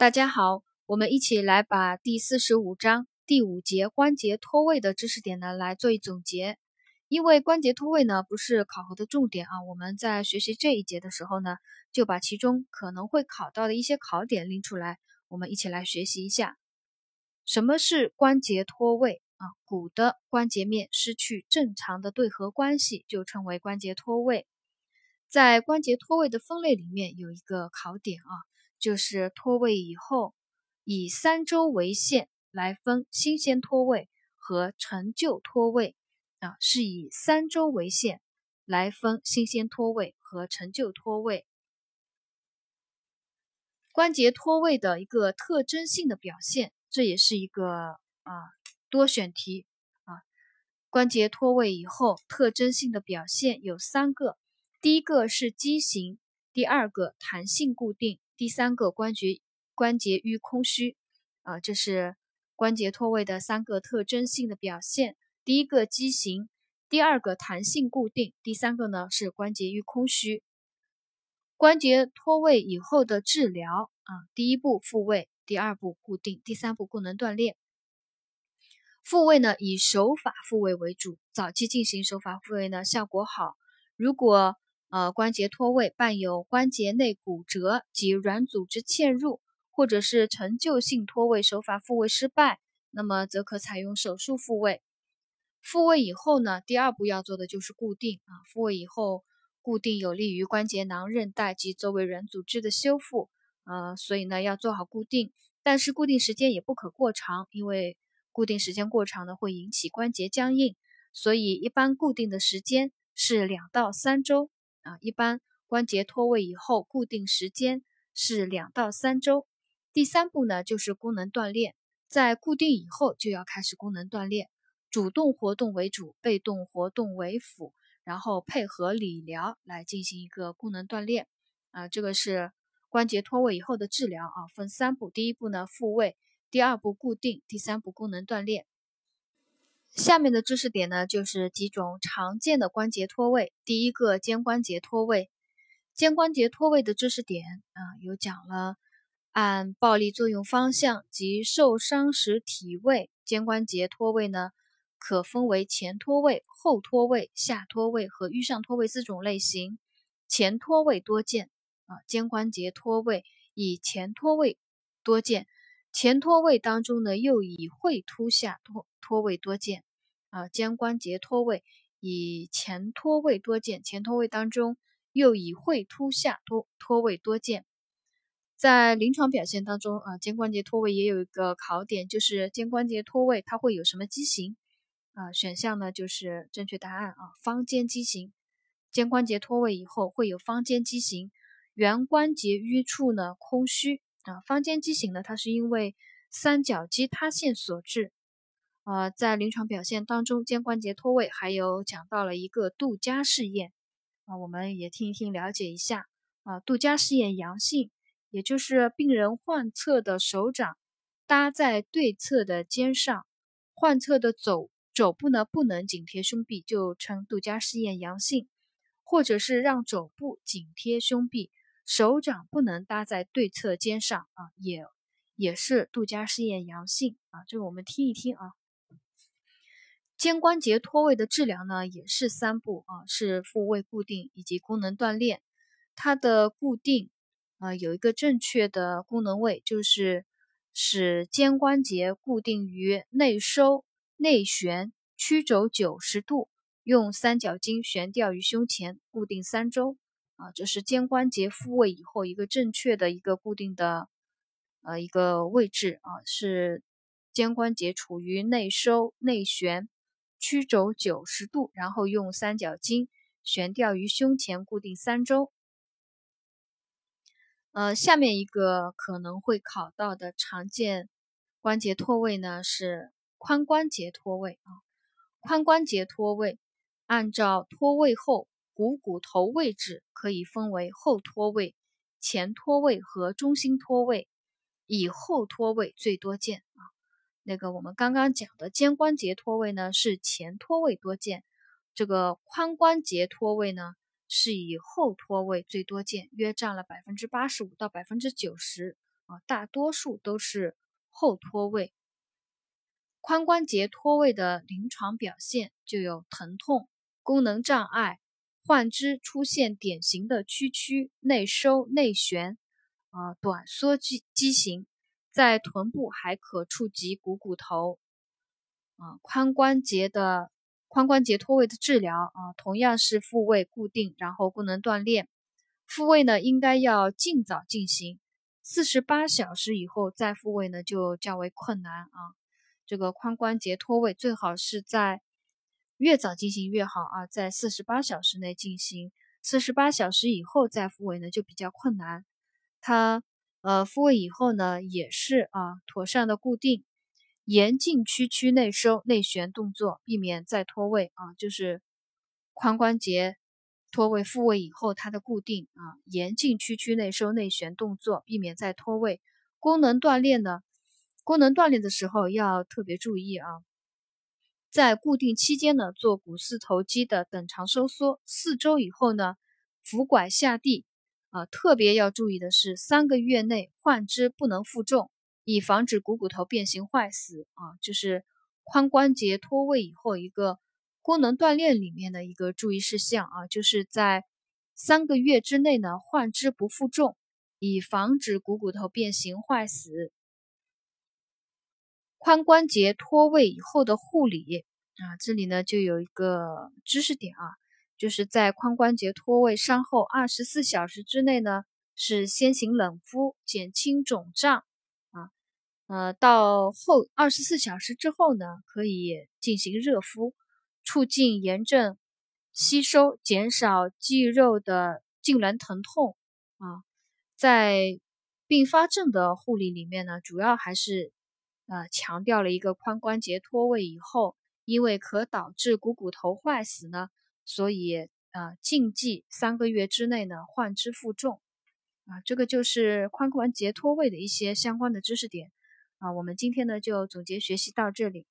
大家好，我们一起来把第四十五章第五节关节脱位的知识点呢来做一总结。因为关节脱位呢不是考核的重点啊，我们在学习这一节的时候呢，就把其中可能会考到的一些考点拎出来，我们一起来学习一下。什么是关节脱位啊？骨的关节面失去正常的对合关系，就称为关节脱位。在关节脱位的分类里面有一个考点啊。就是脱位以后，以三周为限来分新鲜脱位和陈旧脱位啊，是以三周为限来分新鲜脱位和陈旧脱位。关节脱位的一个特征性的表现，这也是一个啊多选题啊。关节脱位以后，特征性的表现有三个，第一个是畸形，第二个弹性固定。第三个关节关节淤空虚，啊，这是关节脱位的三个特征性的表现。第一个畸形，第二个弹性固定，第三个呢是关节淤空虚。关节脱位以后的治疗啊，第一步复位，第二步固定，第三步功能锻炼。复位呢以手法复位为主，早期进行手法复位呢效果好。如果呃，关节脱位伴有关节内骨折及软组织嵌入，或者是陈旧性脱位手法复位失败，那么则可采用手术复位。复位以后呢，第二步要做的就是固定啊。复位以后固定有利于关节囊韧带及周围软组织的修复，呃，所以呢要做好固定，但是固定时间也不可过长，因为固定时间过长呢会引起关节僵硬，所以一般固定的时间是两到三周。啊，一般关节脱位以后，固定时间是两到三周。第三步呢，就是功能锻炼，在固定以后就要开始功能锻炼，主动活动为主，被动活动为辅，然后配合理疗来进行一个功能锻炼。啊，这个是关节脱位以后的治疗啊，分三步，第一步呢复位，第二步固定，第三步功能锻炼。下面的知识点呢，就是几种常见的关节脱位。第一个，肩关节脱位。肩关节脱位的知识点啊，有讲了，按暴力作用方向及受伤时体位，肩关节脱位呢，可分为前脱位、后脱位、下脱位和预上脱位四种类型。前脱位多见啊，肩关节脱位以前脱位多见。前脱位当中呢，又以会突下脱脱位多见，啊，肩关节脱位以前脱位多见，前脱位当中又以会突下脱脱位多见。在临床表现当中，啊，肩关节脱位也有一个考点，就是肩关节脱位它会有什么畸形？啊，选项呢就是正确答案啊，方肩畸形。肩关节脱位以后会有方肩畸形，原关节淤处呢空虚。啊，方肩畸形呢，它是因为三角肌塌陷所致。呃，在临床表现当中，肩关节脱位还有讲到了一个杜嘉试验啊，我们也听一听，了解一下啊。杜嘉试验阳性，也就是病人患侧的手掌搭在对侧的肩上，患侧的肘肘部呢不能紧贴胸壁，就称杜嘉试验阳性，或者是让肘部紧贴胸壁。手掌不能搭在对侧肩上啊，也也是杜嘉试验阳性啊，这个我们听一听啊。肩关节脱位的治疗呢，也是三步啊，是复位、固定以及功能锻炼。它的固定啊，有一个正确的功能位，就是使肩关节固定于内收、内旋，曲轴九十度，用三角巾悬吊于胸前，固定三周。啊，这是肩关节复位以后一个正确的一个固定的呃一个位置啊，是肩关节处于内收内旋，曲轴九十度，然后用三角巾悬吊于胸前固定三周。呃，下面一个可能会考到的常见关节脱位呢是髋关节脱位啊，髋关节脱位按照脱位后。股骨头位置可以分为后脱位、前脱位和中心脱位，以后脱位最多见啊。那个我们刚刚讲的肩关节脱位呢，是前脱位多见；这个髋关节脱位呢，是以后脱位最多见，约占了百分之八十五到百分之九十啊，大多数都是后脱位。髋关节脱位的临床表现就有疼痛、功能障碍、患肢出现典型的屈曲、内收、内旋，啊，短缩畸畸形，在臀部还可触及股骨头。啊，髋关节的髋关节脱位的治疗啊，同样是复位固定，然后功能锻炼。复位呢，应该要尽早进行，四十八小时以后再复位呢，就较为困难啊。这个髋关节脱位最好是在越早进行越好啊，在四十八小时内进行，四十八小时以后再复位呢就比较困难。它呃复位以后呢也是啊妥善的固定，严禁屈曲内收内旋动作，避免再脱位啊。就是髋关节脱位复位以后它的固定啊，严禁屈曲内收内旋动作，避免再脱位。功能锻炼呢？功能锻炼的时候要特别注意啊，在固定期间呢，做股四头肌的等长收缩，四周以后呢，扶拐下地啊。特别要注意的是，三个月内患肢不能负重，以防止股骨头变形坏死啊。就是髋关节脱位以后一个功能锻炼里面的一个注意事项啊，就是在三个月之内呢，患肢不负重，以防止股骨头变形坏死。髋关节脱位以后的护理啊，这里呢就有一个知识点啊，就是在髋关节脱位伤后二十四小时之内呢，是先行冷敷，减轻肿胀啊，呃，到后二十四小时之后呢，可以进行热敷，促进炎症吸收，减少肌肉的痉挛疼痛啊。在并发症的护理里面呢，主要还是。呃，强调了一个髋关节脱位以后，因为可导致股骨头坏死呢，所以啊禁忌三个月之内呢患肢负重啊，这个就是髋关节脱位的一些相关的知识点啊。我们今天呢就总结学习到这里。